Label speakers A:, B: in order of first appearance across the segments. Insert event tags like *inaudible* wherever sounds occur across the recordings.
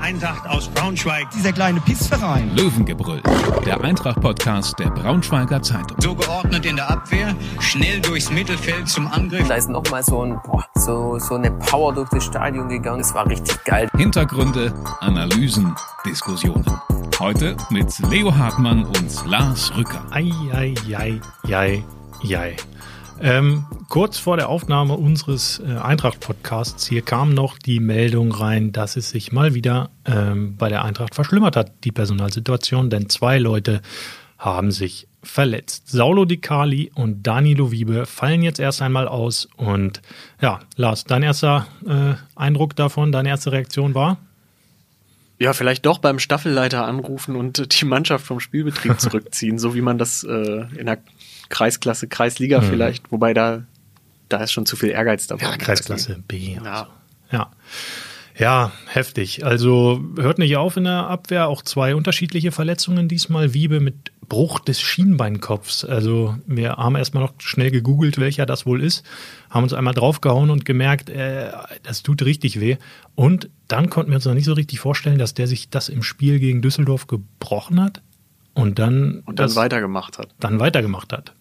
A: Eintracht aus Braunschweig.
B: Dieser kleine Pissverein.
C: Löwengebrüll, der Eintracht-Podcast der Braunschweiger Zeitung.
A: So geordnet in der Abwehr, schnell durchs Mittelfeld zum Angriff.
D: Da ist nochmal so, ein, boah, so, so eine Power durch das Stadion gegangen. Es war richtig geil.
C: Hintergründe, Analysen, Diskussionen. Heute mit Leo Hartmann und Lars Rücker.
E: Ei, ei, ei, ei, ei. Ähm, kurz vor der Aufnahme unseres äh, Eintracht-Podcasts hier kam noch die Meldung rein, dass es sich mal wieder ähm, bei der Eintracht verschlimmert hat, die Personalsituation, denn zwei Leute haben sich verletzt. Saulo Di Cali und Danilo Wiebe fallen jetzt erst einmal aus. Und ja, Lars, dein erster äh, Eindruck davon, deine erste Reaktion war?
F: Ja, vielleicht doch beim Staffelleiter anrufen und die Mannschaft vom Spielbetrieb *laughs* zurückziehen, so wie man das äh, in der Kreisklasse, Kreisliga mhm. vielleicht, wobei da, da ist schon zu viel Ehrgeiz dabei.
E: Ja, Kreisklasse B. Ja. So. ja. Ja, heftig. Also hört nicht auf in der Abwehr. Auch zwei unterschiedliche Verletzungen diesmal. Wiebe mit Bruch des Schienbeinkopfs. Also wir haben erstmal noch schnell gegoogelt, welcher das wohl ist, haben uns einmal draufgehauen und gemerkt, äh, das tut richtig weh. Und dann konnten wir uns noch nicht so richtig vorstellen, dass der sich das im Spiel gegen Düsseldorf gebrochen hat und dann,
F: und dann weitergemacht hat.
E: Dann weitergemacht hat.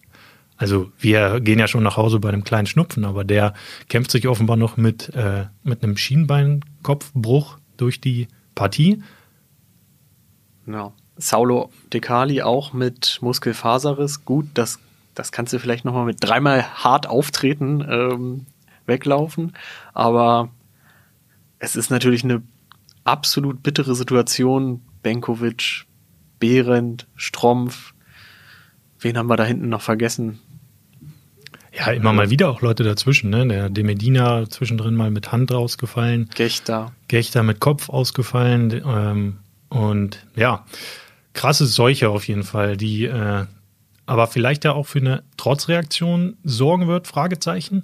E: Also wir gehen ja schon nach Hause bei einem kleinen Schnupfen, aber der kämpft sich offenbar noch mit, äh, mit einem Schienbeinkopfbruch durch die Partie.
F: Ja. Saulo Decali auch mit Muskelfaserriss. Gut, das, das kannst du vielleicht nochmal mit dreimal hart auftreten ähm, weglaufen. Aber es ist natürlich eine absolut bittere Situation. Benkovic, Behrendt, Strumpf. Wen haben wir da hinten noch vergessen?
E: Ja, immer mal wieder auch Leute dazwischen, ne? Der De Medina zwischendrin mal mit Hand rausgefallen.
F: Gechter.
E: Gechter mit Kopf ausgefallen. Ähm, und ja, krasse Seuche auf jeden Fall, die äh, aber vielleicht ja auch für eine Trotzreaktion sorgen wird, Fragezeichen.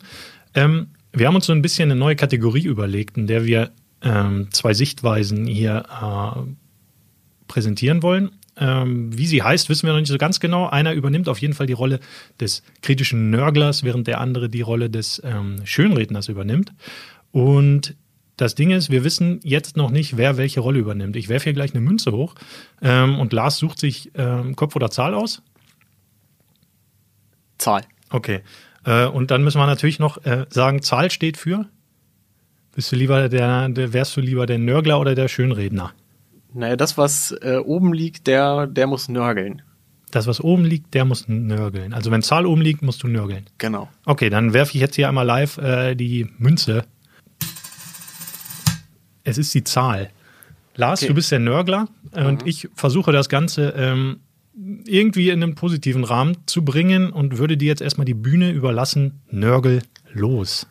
E: Ähm, wir haben uns so ein bisschen eine neue Kategorie überlegt, in der wir ähm, zwei Sichtweisen hier äh, präsentieren wollen. Ähm, wie sie heißt, wissen wir noch nicht so ganz genau. Einer übernimmt auf jeden Fall die Rolle des kritischen Nörglers, während der andere die Rolle des ähm, Schönredners übernimmt. Und das Ding ist, wir wissen jetzt noch nicht, wer welche Rolle übernimmt. Ich werfe hier gleich eine Münze hoch ähm, und Lars sucht sich ähm, Kopf oder Zahl aus.
F: Zahl.
E: Okay. Äh, und dann müssen wir natürlich noch äh, sagen, Zahl steht für. Bist du lieber der, der, wärst du lieber der Nörgler oder der Schönredner?
F: Naja, das, was äh, oben liegt, der, der muss nörgeln.
E: Das, was oben liegt, der muss nörgeln. Also wenn Zahl oben liegt, musst du nörgeln.
F: Genau.
E: Okay, dann werfe ich jetzt hier einmal live äh, die Münze. Es ist die Zahl. Lars, okay. du bist der Nörgler mhm. und ich versuche das Ganze ähm, irgendwie in einen positiven Rahmen zu bringen und würde dir jetzt erstmal die Bühne überlassen. Nörgel los.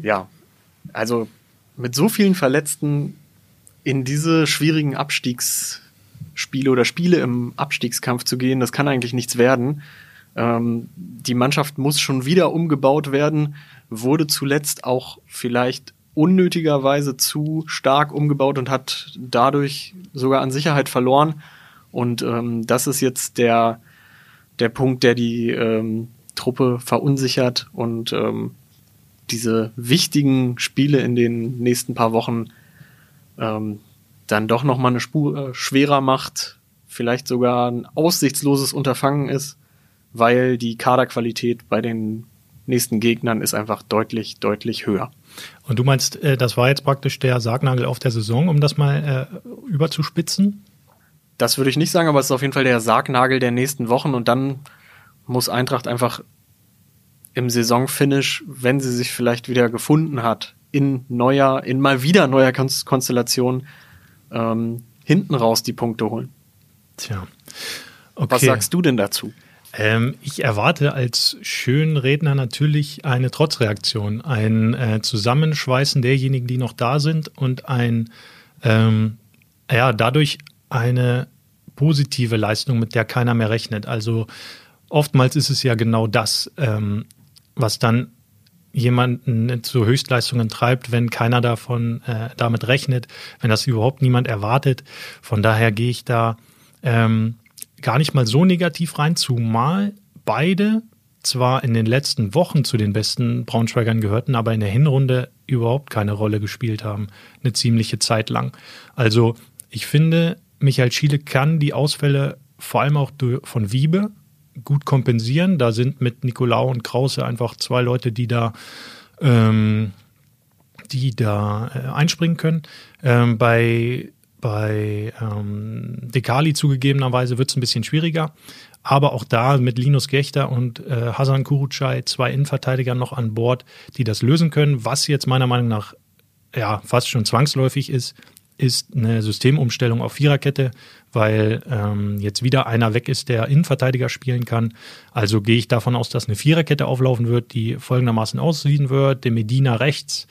F: Ja, also mit so vielen Verletzten in diese schwierigen Abstiegsspiele oder Spiele im Abstiegskampf zu gehen, das kann eigentlich nichts werden. Ähm, die Mannschaft muss schon wieder umgebaut werden, wurde zuletzt auch vielleicht unnötigerweise zu stark umgebaut und hat dadurch sogar an Sicherheit verloren. Und ähm, das ist jetzt der, der Punkt, der die ähm, Truppe verunsichert und ähm, diese wichtigen Spiele in den nächsten paar Wochen ähm, dann doch nochmal eine Spur äh, schwerer macht, vielleicht sogar ein aussichtsloses Unterfangen ist, weil die Kaderqualität bei den nächsten Gegnern ist einfach deutlich, deutlich höher.
E: Und du meinst, äh, das war jetzt praktisch der Sargnagel auf der Saison, um das mal äh, überzuspitzen?
F: Das würde ich nicht sagen, aber es ist auf jeden Fall der Sargnagel der nächsten Wochen und dann muss Eintracht einfach im Saisonfinish, wenn sie sich vielleicht wieder gefunden hat, in neuer, in mal wieder neuer Konstellation ähm, hinten raus die Punkte holen.
E: Tja.
F: Okay. Was sagst du denn dazu?
E: Ähm, ich erwarte als Schönredner natürlich eine Trotzreaktion, ein äh, Zusammenschweißen derjenigen, die noch da sind und ein, ähm, ja, dadurch eine positive Leistung, mit der keiner mehr rechnet. Also oftmals ist es ja genau das, ähm, was dann jemanden zu Höchstleistungen treibt, wenn keiner davon äh, damit rechnet, wenn das überhaupt niemand erwartet. Von daher gehe ich da ähm, gar nicht mal so negativ rein, zumal beide zwar in den letzten Wochen zu den besten Braunschweigern gehörten, aber in der Hinrunde überhaupt keine Rolle gespielt haben, eine ziemliche Zeit lang. Also ich finde, Michael Schiele kann die Ausfälle vor allem auch von Wiebe gut kompensieren. Da sind mit Nicolau und Krause einfach zwei Leute, die da, ähm, die da äh, einspringen können. Ähm, bei bei ähm, Dekali zugegebenerweise wird es ein bisschen schwieriger. Aber auch da mit Linus Gechter und äh, Hasan Kurucay zwei Innenverteidiger noch an Bord, die das lösen können. Was jetzt meiner Meinung nach ja fast schon zwangsläufig ist, ist eine Systemumstellung auf Viererkette, weil ähm, jetzt wieder einer weg ist, der Innenverteidiger spielen kann. Also gehe ich davon aus, dass eine Viererkette auflaufen wird, die folgendermaßen aussehen wird. De Medina rechts,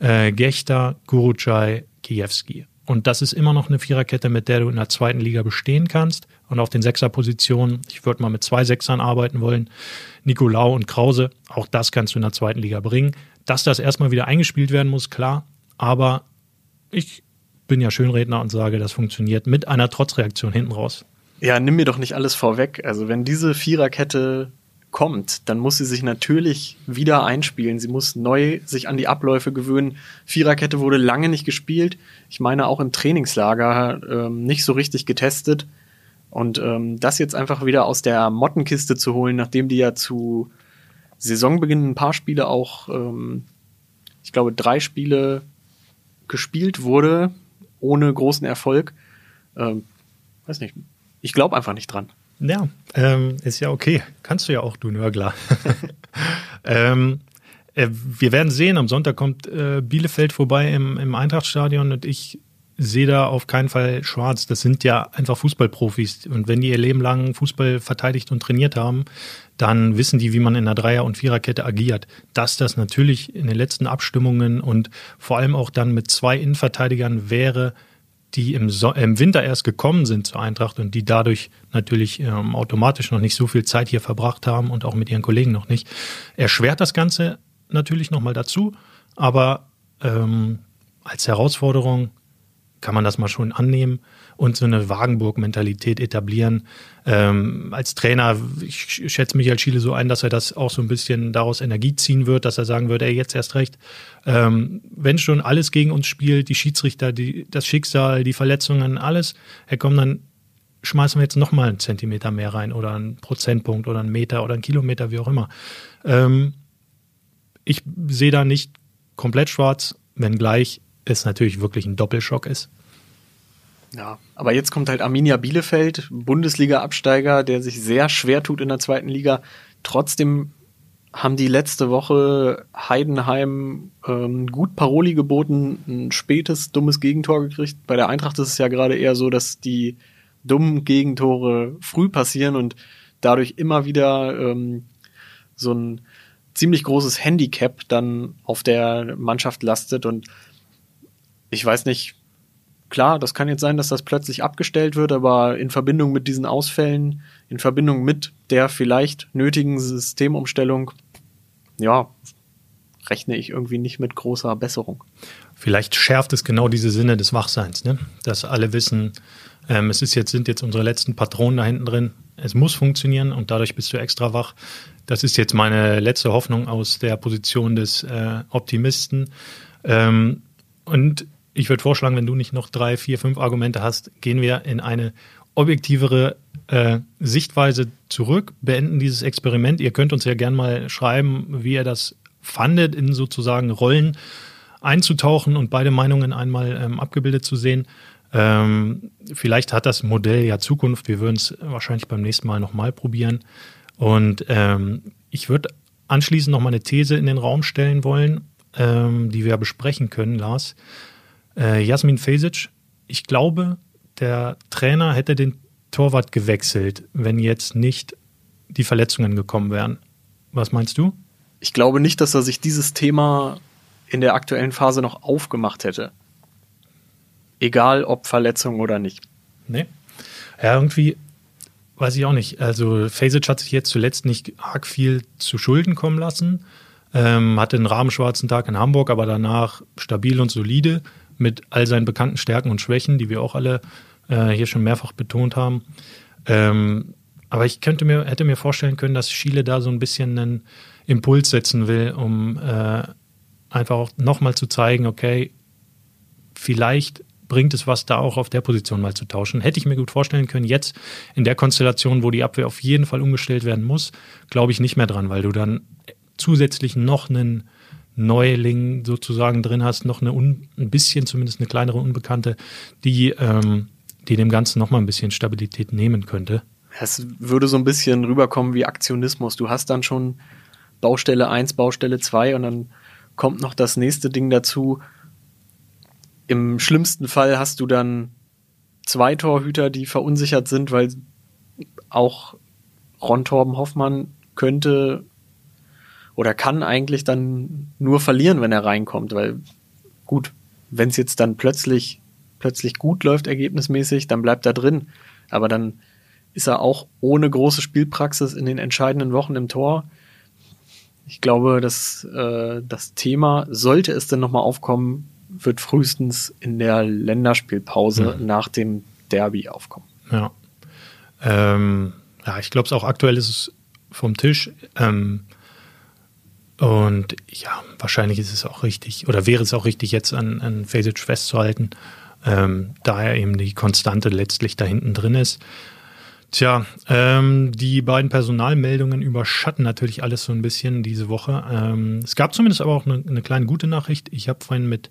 E: äh, Gechter, Kurucay, Kiewski. Und das ist immer noch eine Viererkette, mit der du in der zweiten Liga bestehen kannst. Und auf den Sechserpositionen, ich würde mal mit zwei Sechsern arbeiten wollen, Nicolau und Krause, auch das kannst du in der zweiten Liga bringen. Dass das erstmal wieder eingespielt werden muss, klar. Aber ich bin ja Schönredner und sage, das funktioniert mit einer Trotzreaktion hinten raus.
F: Ja, nimm mir doch nicht alles vorweg. Also wenn diese Viererkette kommt, dann muss sie sich natürlich wieder einspielen. Sie muss neu sich an die Abläufe gewöhnen. Viererkette wurde lange nicht gespielt. Ich meine auch im Trainingslager ähm, nicht so richtig getestet. Und ähm, das jetzt einfach wieder aus der Mottenkiste zu holen, nachdem die ja zu Saisonbeginn ein paar Spiele auch, ähm, ich glaube, drei Spiele gespielt wurde, ohne großen Erfolg. Ähm, weiß nicht. Ich glaube einfach nicht dran.
E: Ja, ähm, ist ja okay. Kannst du ja auch, du Nörgler. *laughs* ähm, äh, wir werden sehen, am Sonntag kommt äh, Bielefeld vorbei im, im Eintrachtstadion und ich sehe da auf keinen Fall schwarz. Das sind ja einfach Fußballprofis. Und wenn die ihr Leben lang Fußball verteidigt und trainiert haben, dann wissen die, wie man in einer Dreier- und Viererkette agiert. Dass das natürlich in den letzten Abstimmungen und vor allem auch dann mit zwei Innenverteidigern wäre, die im, so im Winter erst gekommen sind zur Eintracht und die dadurch natürlich ähm, automatisch noch nicht so viel Zeit hier verbracht haben und auch mit ihren Kollegen noch nicht, erschwert das Ganze natürlich nochmal dazu. Aber ähm, als Herausforderung kann man das mal schon annehmen und so eine Wagenburg-Mentalität etablieren. Ähm, als Trainer, ich schätze mich als Chile so ein, dass er das auch so ein bisschen daraus Energie ziehen wird, dass er sagen würde, ey, jetzt erst recht. Ähm, wenn schon alles gegen uns spielt, die Schiedsrichter, die, das Schicksal, die Verletzungen, alles, er kommt dann schmeißen wir jetzt nochmal einen Zentimeter mehr rein oder einen Prozentpunkt oder einen Meter oder einen Kilometer, wie auch immer. Ähm, ich sehe da nicht komplett schwarz, wenngleich es natürlich wirklich ein Doppelschock ist.
F: Ja, aber jetzt kommt halt Arminia Bielefeld, Bundesliga-Absteiger, der sich sehr schwer tut in der zweiten Liga. Trotzdem haben die letzte Woche Heidenheim ähm, gut Paroli geboten, ein spätes, dummes Gegentor gekriegt. Bei der Eintracht ist es ja gerade eher so, dass die dummen Gegentore früh passieren und dadurch immer wieder ähm, so ein ziemlich großes Handicap dann auf der Mannschaft lastet. Und ich weiß nicht, klar, das kann jetzt sein, dass das plötzlich abgestellt wird, aber in Verbindung mit diesen Ausfällen, in Verbindung mit der vielleicht nötigen Systemumstellung, ja, rechne ich irgendwie nicht mit großer Besserung.
E: Vielleicht schärft es genau diese Sinne des Wachseins, ne? dass alle wissen, ähm, es ist jetzt, sind jetzt unsere letzten Patronen da hinten drin. Es muss funktionieren und dadurch bist du extra wach. Das ist jetzt meine letzte Hoffnung aus der Position des äh, Optimisten. Ähm, und ich würde vorschlagen, wenn du nicht noch drei, vier, fünf Argumente hast, gehen wir in eine objektivere äh, Sichtweise zurück, beenden dieses Experiment. Ihr könnt uns ja gerne mal schreiben, wie ihr das fandet, in sozusagen Rollen einzutauchen und beide Meinungen einmal ähm, abgebildet zu sehen. Ähm, vielleicht hat das Modell ja Zukunft. Wir würden es wahrscheinlich beim nächsten Mal nochmal probieren. Und ähm, ich würde anschließend noch mal eine These in den Raum stellen wollen, ähm, die wir besprechen können, Lars. Äh, Jasmin Fesic, ich glaube, der Trainer hätte den Torwart gewechselt, wenn jetzt nicht die Verletzungen gekommen wären. Was meinst du?
F: Ich glaube nicht, dass er sich dieses Thema in der aktuellen Phase noch aufgemacht hätte. Egal ob Verletzung oder nicht.
E: Nee. Ja, irgendwie weiß ich auch nicht. Also Fasic hat sich jetzt zuletzt nicht arg viel zu Schulden kommen lassen. Ähm, hatte einen rahmenschwarzen Tag in Hamburg, aber danach stabil und solide mit all seinen bekannten Stärken und Schwächen, die wir auch alle äh, hier schon mehrfach betont haben. Ähm, aber ich könnte mir, hätte mir vorstellen können, dass Chile da so ein bisschen einen Impuls setzen will, um äh, einfach auch nochmal zu zeigen, okay, vielleicht bringt es was, da auch auf der Position mal zu tauschen. Hätte ich mir gut vorstellen können. Jetzt in der Konstellation, wo die Abwehr auf jeden Fall umgestellt werden muss, glaube ich nicht mehr dran, weil du dann zusätzlich noch einen Neuling sozusagen drin hast, noch eine un, ein bisschen zumindest eine kleinere Unbekannte, die, ähm, die dem Ganzen noch mal ein bisschen Stabilität nehmen könnte.
F: Es würde so ein bisschen rüberkommen wie Aktionismus. Du hast dann schon Baustelle 1, Baustelle 2 und dann kommt noch das nächste Ding dazu. Im schlimmsten Fall hast du dann zwei Torhüter, die verunsichert sind, weil auch Ron Torben Hoffmann könnte oder kann eigentlich dann nur verlieren, wenn er reinkommt, weil gut, wenn es jetzt dann plötzlich plötzlich gut läuft ergebnismäßig, dann bleibt er drin, aber dann ist er auch ohne große Spielpraxis in den entscheidenden Wochen im Tor. Ich glaube, dass äh, das Thema, sollte es denn nochmal aufkommen, wird frühestens in der Länderspielpause mhm. nach dem Derby aufkommen.
E: Ja. Ähm, ja, ich glaube es auch aktuell ist es vom Tisch. Ähm, und ja, wahrscheinlich ist es auch richtig, oder wäre es auch richtig, jetzt an, an Fasic festzuhalten, ähm, da er eben die Konstante letztlich da hinten drin ist. Tja, ähm, die beiden Personalmeldungen überschatten natürlich alles so ein bisschen diese Woche. Ähm, es gab zumindest aber auch eine, eine kleine gute Nachricht. Ich habe vorhin mit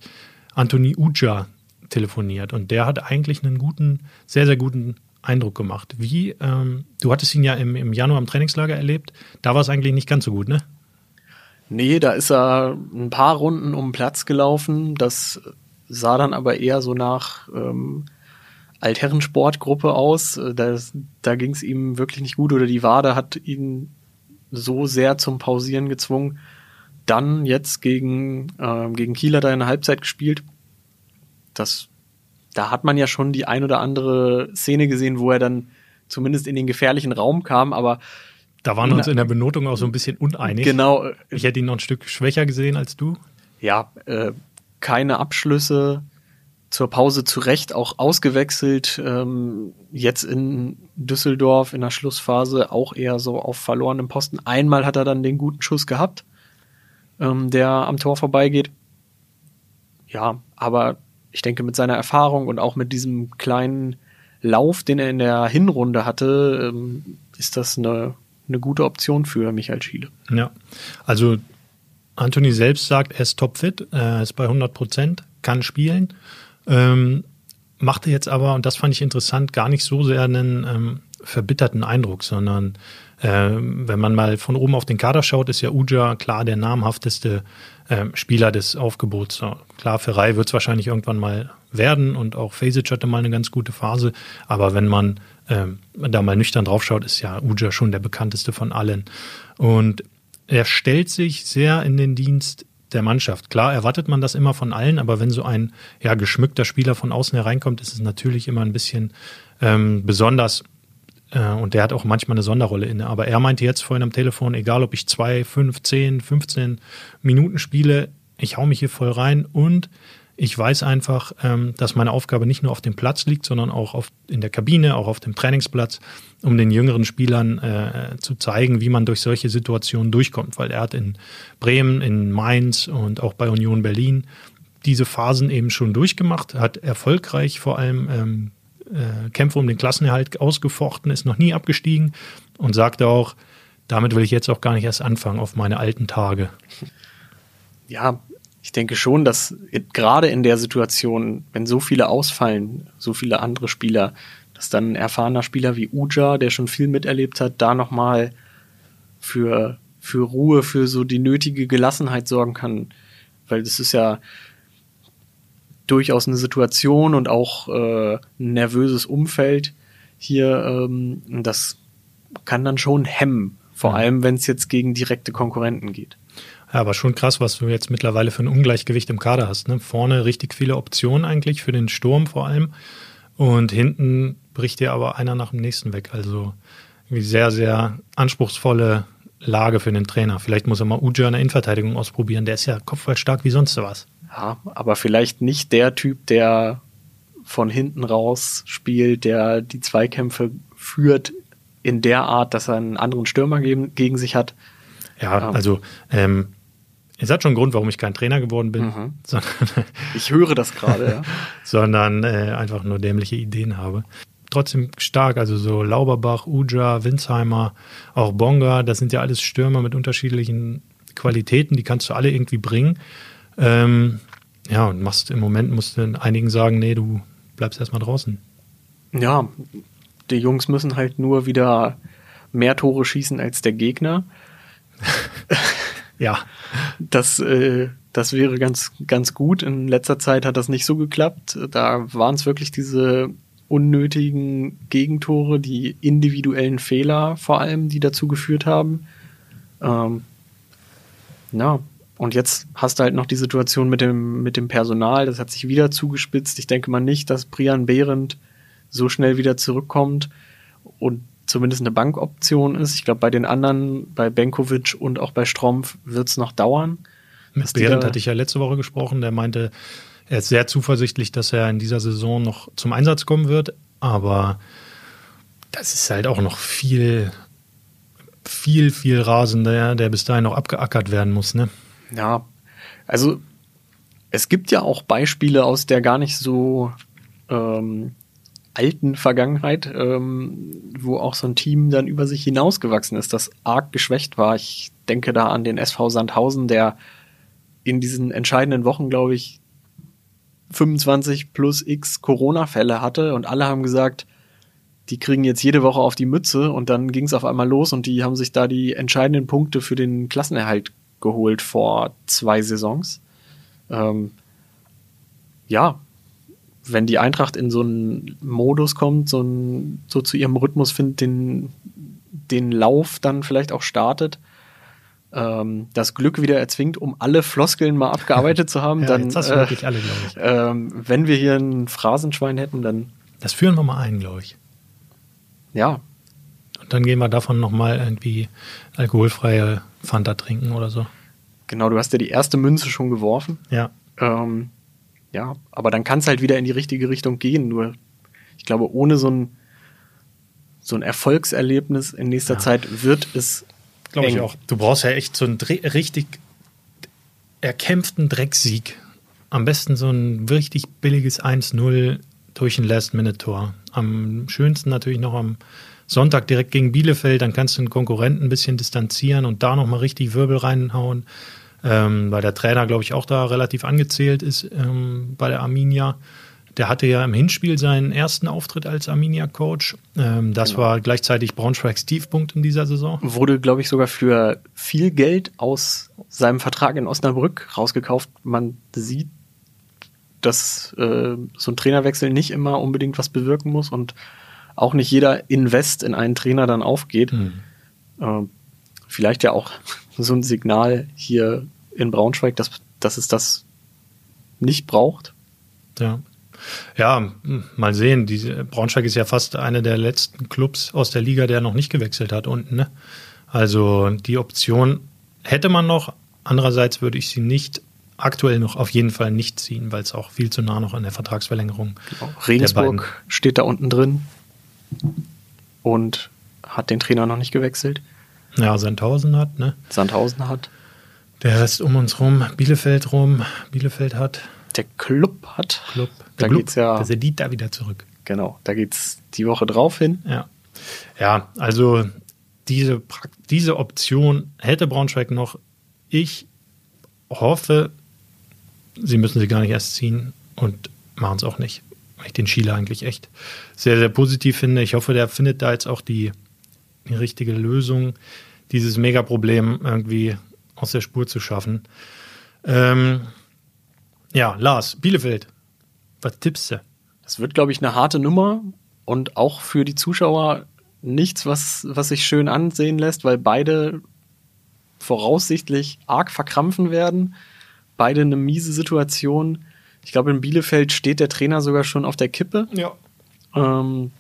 E: Anthony Uja telefoniert und der hat eigentlich einen guten, sehr, sehr guten Eindruck gemacht. Wie, ähm, du hattest ihn ja im, im Januar im Trainingslager erlebt, da war es eigentlich nicht ganz so gut, ne?
F: Nee, da ist er ein paar Runden um Platz gelaufen. Das sah dann aber eher so nach ähm, Altherrensportgruppe aus. Äh, da, da ging es ihm wirklich nicht gut oder die Wade hat ihn so sehr zum Pausieren gezwungen. Dann jetzt gegen, äh, gegen Kiel hat er eine Halbzeit gespielt. Das, da hat man ja schon die ein oder andere Szene gesehen, wo er dann zumindest in den gefährlichen Raum kam, aber
E: da waren wir uns in der Benotung auch so ein bisschen uneinig.
F: Genau.
E: Ich hätte ihn noch ein Stück schwächer gesehen als du.
F: Ja, äh, keine Abschlüsse, zur Pause zu Recht auch ausgewechselt. Ähm, jetzt in Düsseldorf in der Schlussphase auch eher so auf verlorenem Posten. Einmal hat er dann den guten Schuss gehabt, ähm, der am Tor vorbeigeht. Ja, aber ich denke, mit seiner Erfahrung und auch mit diesem kleinen Lauf, den er in der Hinrunde hatte, ähm, ist das eine, eine gute Option für Michael Schiele.
E: Ja, also Anthony selbst sagt, er ist topfit, er ist bei 100 Prozent, kann spielen. Ähm, machte jetzt aber, und das fand ich interessant, gar nicht so sehr einen ähm, verbitterten Eindruck, sondern wenn man mal von oben auf den Kader schaut, ist ja Uja klar der namhafteste äh, Spieler des Aufgebots. Klar, Ferrei wird es wahrscheinlich irgendwann mal werden und auch Fasic hatte mal eine ganz gute Phase, aber wenn man äh, da mal nüchtern drauf schaut, ist ja Uja schon der bekannteste von allen. Und er stellt sich sehr in den Dienst der Mannschaft. Klar erwartet man das immer von allen, aber wenn so ein ja, geschmückter Spieler von außen hereinkommt, ist es natürlich immer ein bisschen ähm, besonders. Äh, und der hat auch manchmal eine Sonderrolle inne. Aber er meinte jetzt vorhin am Telefon, egal ob ich zwei, fünf, zehn, 15 Minuten spiele, ich hau mich hier voll rein und ich weiß einfach, ähm, dass meine Aufgabe nicht nur auf dem Platz liegt, sondern auch in der Kabine, auch auf dem Trainingsplatz, um den jüngeren Spielern äh, zu zeigen, wie man durch solche Situationen durchkommt. Weil er hat in Bremen, in Mainz und auch bei Union Berlin diese Phasen eben schon durchgemacht, hat erfolgreich vor allem ähm, äh, Kämpfe um den Klassenerhalt ausgefochten, ist noch nie abgestiegen und sagte auch, damit will ich jetzt auch gar nicht erst anfangen auf meine alten Tage.
F: Ja, ich denke schon, dass gerade in der Situation, wenn so viele ausfallen, so viele andere Spieler, dass dann ein erfahrener Spieler wie Uja, der schon viel miterlebt hat, da nochmal für, für Ruhe, für so die nötige Gelassenheit sorgen kann. Weil das ist ja durchaus eine Situation und auch äh, ein nervöses Umfeld hier. Ähm, das kann dann schon hemmen, vor ja. allem wenn es jetzt gegen direkte Konkurrenten geht.
E: Ja, aber schon krass, was du jetzt mittlerweile für ein Ungleichgewicht im Kader hast. Ne? Vorne richtig viele Optionen eigentlich für den Sturm vor allem. Und hinten bricht dir aber einer nach dem nächsten weg. Also sehr, sehr anspruchsvolle Lage für den Trainer. Vielleicht muss er mal Uja in der Innenverteidigung ausprobieren. Der ist ja kopfballstark wie sonst was.
F: Ja, aber vielleicht nicht der Typ, der von hinten raus spielt, der die Zweikämpfe führt in der Art, dass er einen anderen Stürmer gegen, gegen sich hat.
E: Ja, also ähm, es hat schon einen Grund, warum ich kein Trainer geworden bin,
F: Mhm. *laughs*
E: sondern,
F: Ich höre das gerade, ja. *laughs*
E: sondern äh, einfach nur dämliche Ideen habe. Trotzdem stark, also so Lauberbach, Uja, Winsheimer, auch Bonga, das sind ja alles Stürmer mit unterschiedlichen Qualitäten, die kannst du alle irgendwie bringen. Ähm, ja, und machst im Moment musst du in einigen sagen, nee, du bleibst erstmal draußen.
F: Ja, die Jungs müssen halt nur wieder mehr Tore schießen als der Gegner. *laughs*
E: Ja,
F: Das, äh, das wäre ganz, ganz gut. In letzter Zeit hat das nicht so geklappt. Da waren es wirklich diese unnötigen Gegentore, die individuellen Fehler vor allem, die dazu geführt haben. Ähm, ja, und jetzt hast du halt noch die Situation mit dem, mit dem Personal. Das hat sich wieder zugespitzt. Ich denke mal nicht, dass Brian Behrendt so schnell wieder zurückkommt und zumindest eine Bankoption ist. Ich glaube, bei den anderen, bei Benkovic und auch bei Strumpf, wird es noch dauern.
E: mit Behrendt hatte ich ja letzte Woche gesprochen, der meinte, er ist sehr zuversichtlich, dass er in dieser Saison noch zum Einsatz kommen wird, aber das ist halt auch noch viel, viel, viel Rasen, der, der bis dahin noch abgeackert werden muss, ne?
F: Ja, also es gibt ja auch Beispiele aus der gar nicht so ähm, alten Vergangenheit, ähm, wo auch so ein Team dann über sich hinausgewachsen ist, das arg geschwächt war. Ich denke da an den SV Sandhausen, der in diesen entscheidenden Wochen, glaube ich, 25 plus x Corona-Fälle hatte und alle haben gesagt, die kriegen jetzt jede Woche auf die Mütze und dann ging es auf einmal los und die haben sich da die entscheidenden Punkte für den Klassenerhalt geholt vor zwei Saisons. Ähm, ja, wenn die Eintracht in so einen Modus kommt, so, ein, so zu ihrem Rhythmus findet, den, den Lauf dann vielleicht auch startet, ähm, das Glück wieder erzwingt, um alle Floskeln mal abgearbeitet zu haben, *laughs*
E: Ja,
F: dann,
E: jetzt hast du
F: äh,
E: wirklich alle, glaube ich.
F: ähm, wenn wir hier ein Phrasenschwein hätten, dann
E: Das führen wir mal ein, glaube ich.
F: ja,
E: dann gehen wir davon nochmal irgendwie alkoholfreie Fanta trinken oder so.
F: genau, du hast ja die erste Münze schon geworfen.
E: Ja,
F: Ähm, ja, aber dann kann es halt wieder in die richtige Richtung gehen. Nur, ich glaube, ohne so ein, so ein Erfolgserlebnis in nächster
E: Ja.
F: Zeit wird es
E: glaube ich auch. Du brauchst ja echt so einen richtig erkämpften Drecksieg. Am besten so ein richtig billiges 1-0 durch ein Last-Minute-Tor. Am schönsten natürlich noch am Sonntag direkt gegen Bielefeld. Dann kannst du den Konkurrenten ein bisschen distanzieren und da nochmal richtig Wirbel reinhauen. Ähm, weil der Trainer, glaube ich, auch da relativ angezählt ist ähm, bei der Arminia. Der hatte ja im Hinspiel seinen ersten Auftritt als Arminia-Coach. Ähm, das
F: Genau.
E: war gleichzeitig Braunschweigs Tiefpunkt in dieser Saison.
F: Wurde, glaube ich, sogar für viel Geld aus seinem Vertrag in Osnabrück rausgekauft. Man sieht, dass äh, so ein Trainerwechsel nicht immer unbedingt was bewirken muss und auch nicht jeder Invest in einen Trainer dann aufgeht.
E: Hm.
F: Ähm, vielleicht ja auch *laughs* so ein Signal hier in Braunschweig, dass, dass es das nicht braucht.
E: Ja. Ja, m, mal sehen. Diese, Braunschweig ist ja fast einer der letzten Clubs aus der Liga, der noch nicht gewechselt hat unten. Ne? Also die Option hätte man noch. Andererseits würde ich sie nicht aktuell noch auf jeden Fall nicht ziehen, weil es auch viel zu nah noch an der Vertragsverlängerung beiden-
F: Regensburg steht da unten drin und hat den Trainer noch nicht gewechselt.
E: Ja, Sandhausen hat, ne?
F: Sandhausen hat.
E: Der Rest um uns rum, Bielefeld rum, Bielefeld hat,
F: Der Club hat.
E: Club.
F: Da
E: Der Club,
F: geht's ja-
E: Der Sedit da wieder zurück.
F: Genau, da geht's die Woche drauf hin.
E: Ja. Ja, also diese, diese Option hätte Braunschweig noch. Ich hoffe, sie müssen sie gar nicht erst ziehen und machen es auch nicht. Weil ich den Schieler eigentlich echt sehr, sehr positiv finde. Ich hoffe, der findet da jetzt auch die, die richtige Lösung, dieses Megaproblem irgendwie aus der Spur zu schaffen. Ähm, ja, Lars, Bielefeld, was tippst du?
F: Das wird, glaube ich, eine harte Nummer und auch für die Zuschauer nichts, was, was sich schön ansehen lässt, weil beide voraussichtlich arg verkrampfen werden. Beide eine miese Situation. Ich glaube, in Bielefeld steht der Trainer sogar schon auf der Kippe.
E: Ja.
F: Ähm,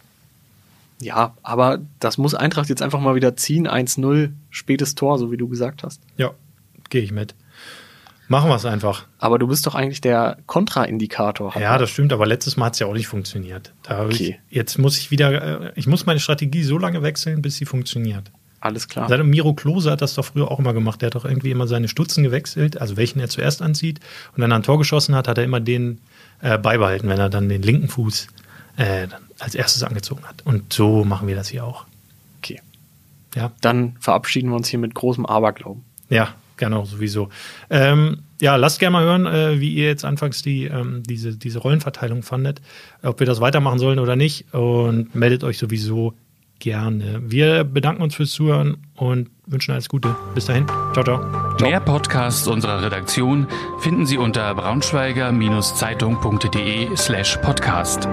F: ja, aber das muss Eintracht jetzt einfach mal wieder ziehen. 1-0, spätes Tor, so wie du gesagt hast.
E: Ja, gehe ich mit. Machen wir es einfach.
F: Aber du bist doch eigentlich der Kontraindikator.
E: Ja, das stimmt, aber letztes Mal hat es ja auch nicht funktioniert. Da
F: Okay.
E: ich, jetzt muss ich wieder, äh, ich muss meine Strategie so lange wechseln, bis sie funktioniert.
F: Alles klar.
E: Seit Miro Klose hat das doch früher auch immer gemacht. Der hat doch irgendwie immer seine Stutzen gewechselt, also welchen er zuerst anzieht. Und wenn er ein Tor geschossen hat, hat er immer den äh, beibehalten, wenn er dann den linken Fuß äh, als erstes angezogen hat. Und so machen wir das hier auch.
F: Okay.
E: Ja,
F: Dann verabschieden wir uns hier mit großem Aberglauben.
E: ja, genau, sowieso. Ähm, ja, lasst gerne mal hören, äh, wie ihr jetzt anfangs die, ähm, diese, diese Rollenverteilung fandet, ob wir das weitermachen sollen oder nicht. Und meldet euch sowieso gerne. Wir bedanken uns fürs Zuhören und wünschen alles Gute. Bis dahin. Ciao, ciao.
C: Mehr Podcasts unserer Redaktion finden Sie unter braunschweiger-zeitung.de slash podcast.